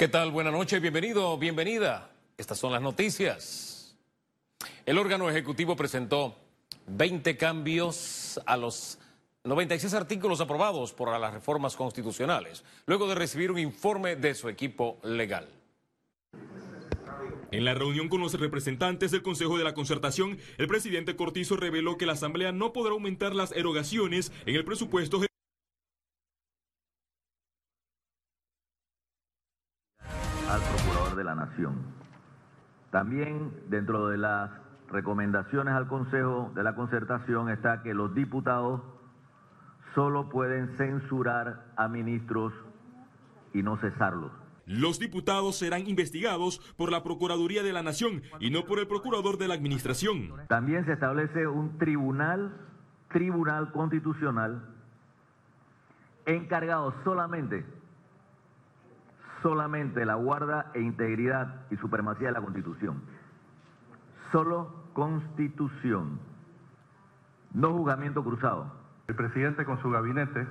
¿Qué tal? Buenas noches, bienvenido, bienvenida. Estas son las noticias. El órgano ejecutivo presentó 20 cambios a los 96 artículos aprobados por las reformas constitucionales, luego de recibir un informe de su equipo legal. En la reunión con los representantes del Consejo de la Concertación, el presidente Cortizo reveló que la Asamblea no podrá aumentar las erogaciones en el presupuesto De. También dentro de las recomendaciones al Consejo de la Concertación está que los diputados solo pueden censurar a ministros y no cesarlos. Los diputados serán investigados por la Procuraduría de la Nación y no por el Procurador de la Administración. También se establece un tribunal, tribunal constitucional, encargado solamente, solamente la guarda e integridad y supremacía de la Constitución. Solo Constitución, no juzgamiento cruzado. El presidente con su gabinete,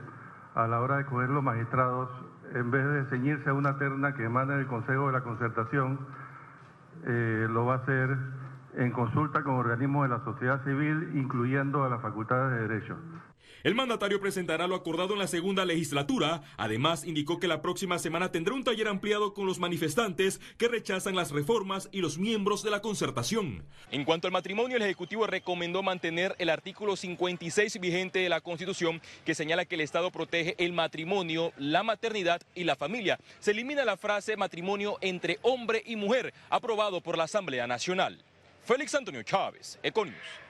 a la hora de coger los magistrados, en vez de ceñirse a una terna que emana del Consejo de la Concertación, eh, lo va a hacer en consulta con organismos de la sociedad civil, incluyendo a las facultades de Derecho. El mandatario presentará lo acordado en la segunda legislatura. Además, indicó que la próxima semana tendrá un taller ampliado con los manifestantes que rechazan las reformas y los miembros de la concertación. En cuanto al matrimonio, el Ejecutivo recomendó mantener el artículo 56 vigente de la Constitución que señala que el Estado protege el matrimonio, la maternidad y la familia. Se elimina la frase matrimonio entre hombre y mujer, aprobado por la Asamblea Nacional. Félix Antonio Chávez, Econius.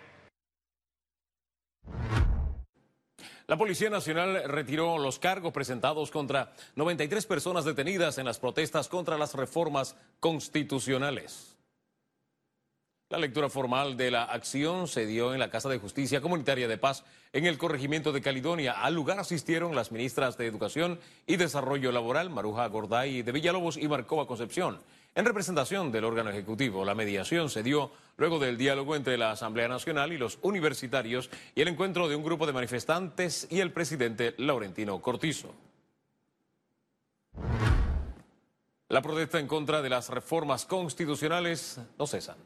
La Policía Nacional retiró los cargos presentados contra 93 personas detenidas en las protestas contra las reformas constitucionales. La lectura formal de la acción se dio en la Casa de Justicia Comunitaria de Paz en el corregimiento de Caledonia. Al lugar asistieron las ministras de Educación y Desarrollo Laboral, Maruja Gorday de Villalobos y Marcova Concepción. En representación del órgano ejecutivo, la mediación se dio luego del diálogo entre la Asamblea Nacional y los universitarios y el encuentro de un grupo de manifestantes y el presidente Laurentino Cortizo. La protesta en contra de las reformas constitucionales no cesan.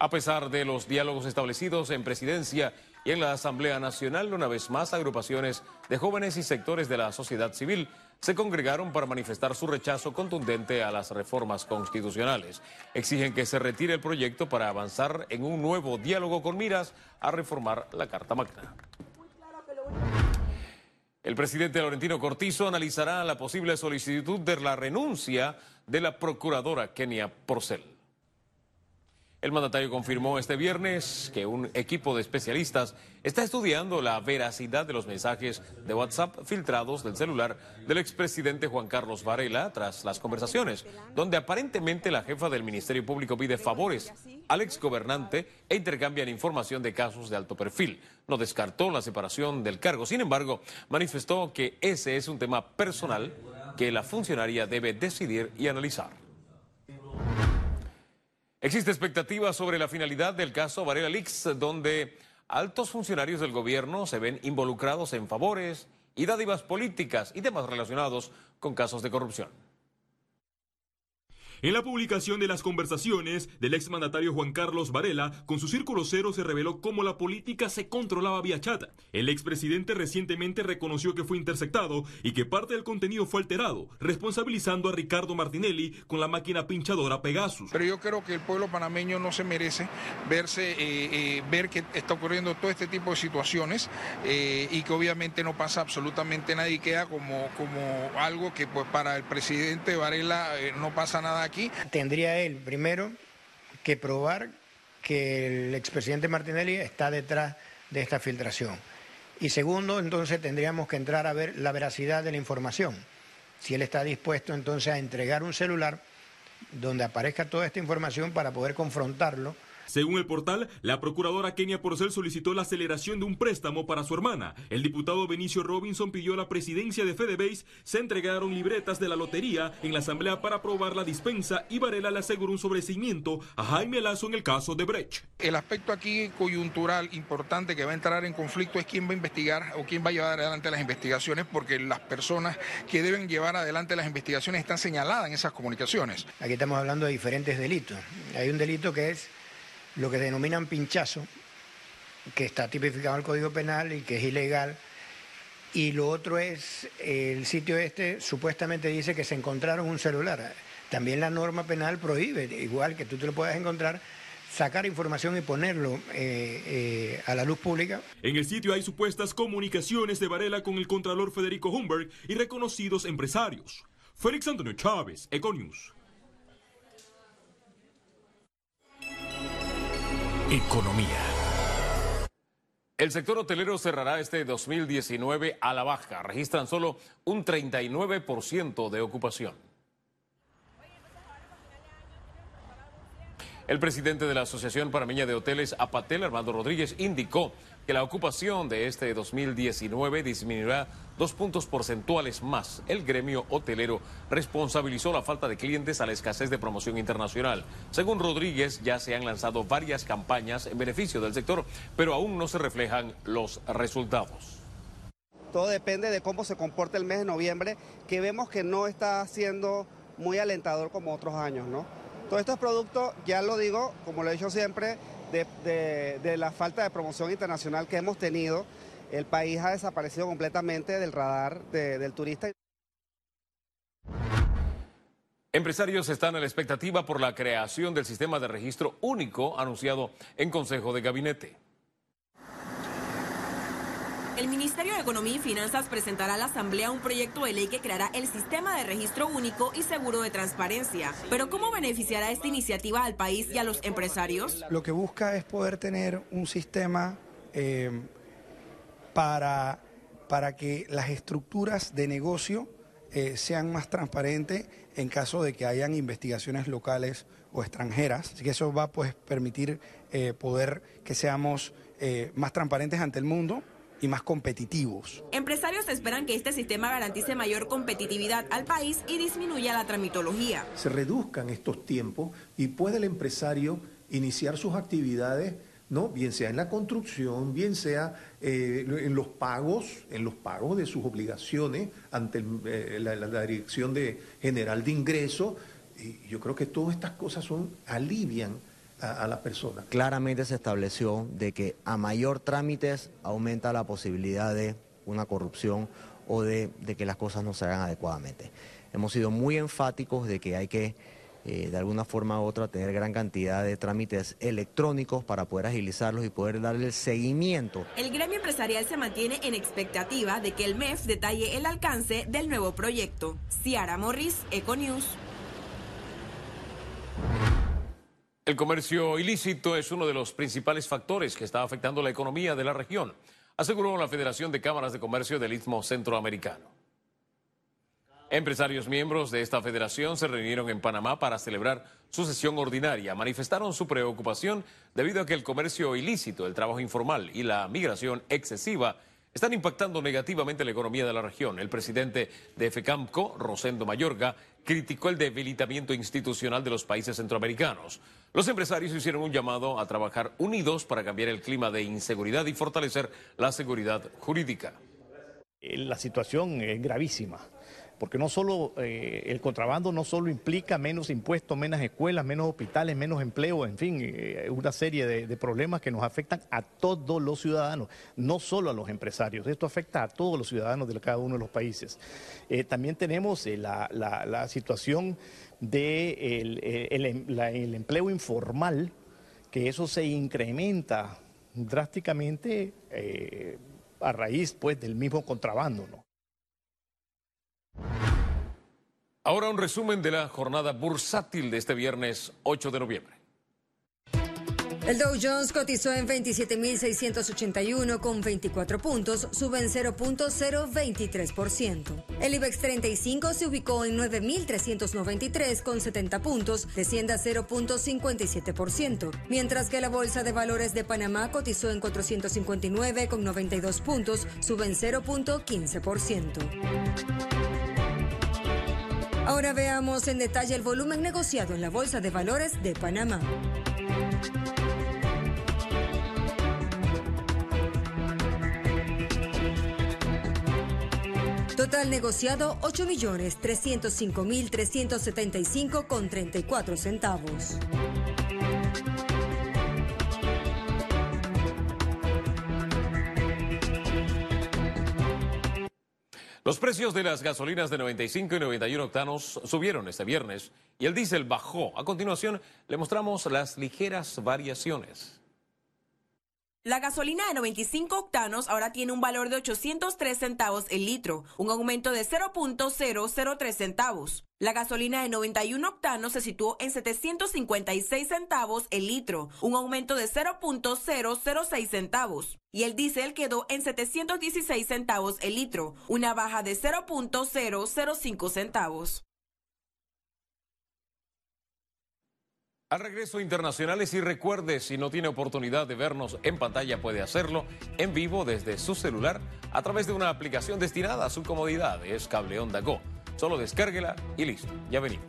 A pesar de los diálogos establecidos en presidencia y en la Asamblea Nacional, una vez más, agrupaciones de jóvenes y sectores de la sociedad civil se congregaron para manifestar su rechazo contundente a las reformas constitucionales. Exigen que se retire el proyecto para avanzar en un nuevo diálogo con miras a reformar la Carta Magna. El presidente Laurentino Cortizo analizará la posible solicitud de la renuncia de la procuradora Kenia Porcel. El mandatario confirmó este viernes que un equipo de especialistas está estudiando la veracidad de los mensajes de WhatsApp filtrados del celular del expresidente Juan Carlos Varela tras las conversaciones, donde aparentemente la jefa del Ministerio Público pide favores al exgobernante e intercambian información de casos de alto perfil. No descartó la separación del cargo, sin embargo, manifestó que ese es un tema personal que la funcionaria debe decidir y analizar. Existe expectativa sobre la finalidad del caso Varela Lix, donde altos funcionarios del gobierno se ven involucrados en favores y dádivas políticas y temas relacionados con casos de corrupción. En la publicación de las conversaciones del exmandatario Juan Carlos Varela con su círculo cero se reveló cómo la política se controlaba vía chat. El expresidente recientemente reconoció que fue interceptado y que parte del contenido fue alterado, responsabilizando a Ricardo Martinelli con la máquina pinchadora Pegasus. Pero yo creo que el pueblo panameño no se merece verse, eh, eh, ver que está ocurriendo todo este tipo de situaciones eh, y que obviamente no pasa absolutamente nada y queda como, como algo que pues para el presidente Varela no pasa nada aquí. Tendría él primero que probar que el expresidente Martinelli está detrás de esta filtración. Y segundo, entonces tendríamos que entrar a ver la veracidad de la información. Si él está dispuesto entonces a entregar un celular donde aparezca toda esta información para poder confrontarlo Según el portal, la procuradora Kenia Porcel solicitó la aceleración de un préstamo para su hermana. El diputado Benicio Robinson pidió a la presidencia de FedeBase. Se entregaron libretas de la lotería en la asamblea para aprobar la dispensa y Varela le aseguró un sobrecimiento a Jaime Lazo en el caso de Brecht. El aspecto aquí coyuntural importante que va a entrar en conflicto es quién va a investigar o quién va a llevar adelante las investigaciones, porque las personas que deben llevar adelante las investigaciones están señaladas en esas comunicaciones. Aquí estamos hablando de diferentes delitos. Hay un delito que es lo que denominan pinchazo, que está tipificado en el Código Penal y que es ilegal. Y lo otro es, el sitio este supuestamente dice que se encontraron un celular. También la norma penal prohíbe, igual que tú te lo puedas encontrar, sacar información y ponerlo eh, eh, a la luz pública. En el sitio hay supuestas comunicaciones de Varela con el contralor Federico Humberg y reconocidos empresarios. Félix Antonio Chávez, Econius. Economía. El sector hotelero cerrará este 2019 a la baja. Registran solo un 39% de ocupación. El presidente de la Asociación Panameña de Hoteles, Apatel, Armando Rodríguez, indicó que la ocupación de este 2019 disminuirá dos puntos porcentuales más. El gremio hotelero responsabilizó la falta de clientes a la escasez de promoción internacional. Según Rodríguez, ya se han lanzado varias campañas en beneficio del sector, pero aún no se reflejan los resultados. Todo depende de cómo se comporte el mes de noviembre, que vemos que no está siendo muy alentador como otros años, ¿no? Todos estos productos, ya lo digo, como lo he dicho siempre, de, la falta de promoción internacional que hemos tenido, el país ha desaparecido completamente del radar del turista. Empresarios están a la expectativa por la creación del sistema de registro único anunciado en Consejo de Gabinete. El Ministerio de Economía y Finanzas presentará a la Asamblea un proyecto de ley que creará el sistema de registro único y seguro de transparencia. Pero ¿cómo beneficiará esta iniciativa al país y a los empresarios? Lo que busca es poder tener un sistema eh, para, para que las estructuras de negocio eh, sean más transparentes en caso de que hayan investigaciones locales o extranjeras. Así que eso va a pues, permitir eh, poder que seamos más transparentes ante el mundo y más competitivos. Empresarios esperan que este sistema garantice mayor competitividad al país y disminuya la tramitología. Se reduzcan estos tiempos y puede el empresario iniciar sus actividades ¿no? bien sea en la construcción, bien sea eh, en los pagos, en los pagos de sus obligaciones ante eh, la, Dirección de General de Ingresos. Y yo creo que todas estas cosas son alivian a, la persona. Claramente se estableció de que a mayor trámites aumenta la posibilidad de una corrupción o de, que las cosas no se hagan adecuadamente. Hemos sido muy enfáticos de que hay que, eh, de alguna forma u otra, tener gran cantidad de trámites electrónicos para poder agilizarlos y poder darle el seguimiento. El gremio empresarial se mantiene en expectativa de que el MEF detalle el alcance del nuevo proyecto. Ciara Morris, Econews. El comercio ilícito es uno de los principales factores que está afectando la economía de la región, aseguró la Federación de Cámaras de Comercio del Istmo Centroamericano. Empresarios miembros de esta federación se reunieron en Panamá para celebrar su sesión ordinaria. Manifestaron su preocupación debido a que el comercio ilícito, el trabajo informal y la migración excesiva están impactando negativamente la economía de la región. El presidente de FECAMCO, Rosendo Mayorga, criticó el debilitamiento institucional de los países centroamericanos. Los empresarios hicieron un llamado a trabajar unidos para cambiar el clima de inseguridad y fortalecer la seguridad jurídica. La situación es gravísima porque no solo eh, el contrabando no solo implica menos impuestos, menos escuelas, menos hospitales, menos empleo, en fin, eh, una serie de, problemas que nos afectan a todos los ciudadanos, no solo a los empresarios, esto afecta a todos los ciudadanos de cada uno de los países. Eh, también tenemos la, situación del de el, empleo informal, que eso se incrementa drásticamente a raíz pues del mismo contrabando, ¿no? Ahora un resumen de la jornada bursátil de este viernes 8 de noviembre. El Dow Jones cotizó en 27.681 con 24 puntos, sube en 0.023%. El IBEX 35 se ubicó en 9.393 con 70 puntos, desciende a 0.57%, mientras que la Bolsa de Valores de Panamá cotizó en 459 con 92 puntos, sube en 0.15%. Ahora veamos en detalle el volumen negociado en la Bolsa de Valores de Panamá. Total negociado 8.305.375 con 34 centavos. Los precios de las gasolinas de 95 y 91 octanos subieron este viernes y el diésel bajó. A continuación le mostramos las ligeras variaciones. La gasolina de 95 octanos ahora tiene un valor de 803 centavos el litro, un aumento de 0.003 centavos. La gasolina de 91 octanos se situó en 756 centavos el litro, un aumento de 0.006 centavos. Y el diésel quedó en 716 centavos el litro, una baja de 0.005 centavos. Al regreso internacionales y recuerde, si no tiene oportunidad de vernos en pantalla, puede hacerlo en vivo desde su celular a través de una aplicación destinada a su comodidad. Es Cable Onda Go. Solo descárguela y listo. Ya venimos.